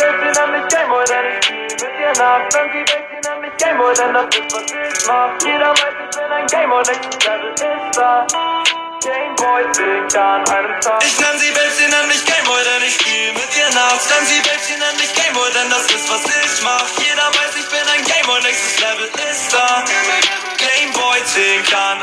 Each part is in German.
will sie nämlich Gameboy, denn ich spiel mit ihr nach. Wenn sie will sie nämlich Gameboy, denn das ist, was ich mach. Jeder weiß, ich bin ein Gameboy, nächstes Level ist da. Gameboy singt an einem. Ich nenn sie Welt, sie mich Gameboy, denn ich spiel mit ihr nachts. Nenn sie Welt, sie mich Gameboy, denn das ist, was ich mach. Jeder weiß, ich bin ein Gameboy, nächstes Level ist da. Gameboy singt an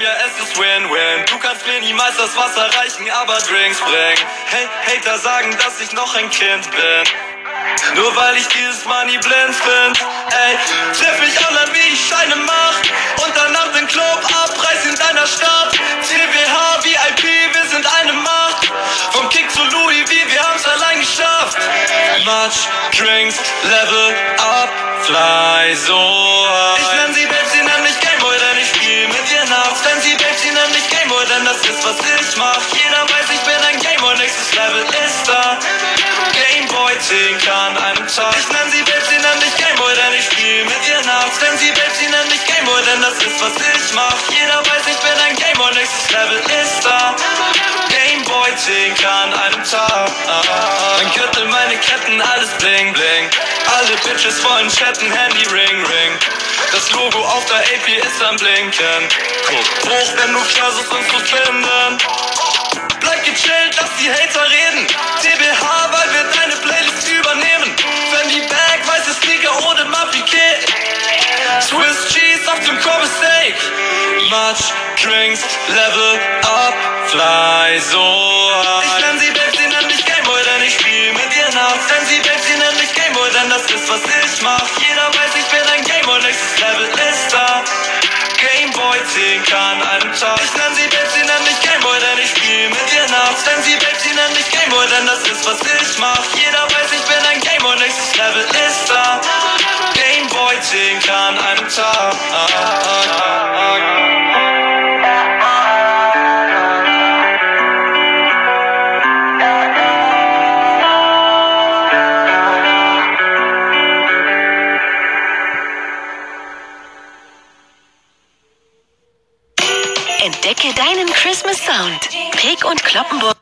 Game, ja es ist Win-Win. Du kannst mir niemals das Wasser reichen, aber Drinks bringen. Hey, Hater sagen, dass ich noch ein Kind bin. Nur weil ich dieses Money blind bin. Ey, triff mich an, wie ich Scheine mach. Und danach den Club abreiß in deiner Stadt. CWH, VIP, wir sind eine Macht. Vom Kick zu Louis V, wir haben's allein geschafft. Much Drinks, Level up, fly so high. Ich nenn sie Babes, Gameboy, denn das ist, was ich mach. Jeder weiß, ich bin ein Gameboy, nächstes Level ist da. Gameboy singt an einem Tag. Ich nenn sie Babes, sie nenn mich Gameboy, denn ich spiel mit ihr nachts. Denn sie Babes, sie nenn mich Gameboy, denn das ist, was ich mach. Jeder weiß, ich bin ein Gameboy, nächstes Level ist da. Gameboy singt an einem Tag. Mein Gürtel, meine Ketten, alles bling bling. Alle Bitches wollen chatten, Handy ring ring. Das Logo auf der AP ist am Blinken. Guck hoch, wenn du versuchst uns zu finden. Bleib gechillt, lass die Hater reden. TBH, weil wir deine Playlist übernehmen. Fendi Bag, weiße Sneaker ohne Mapiquet. Swiss Cheese auf dem Kobe Steak. Much Drinks, Level up, fly so high. Ich nenn sie Babes, sie nenn mich Gameboy, denn ich spiel mit ihr nachts. Denn sie Babes, sie nenn mich Gameboy, denn das ist, was ich mach. Jeder Entdecke deinen Christmas Sound. Peek und Kloppenburg.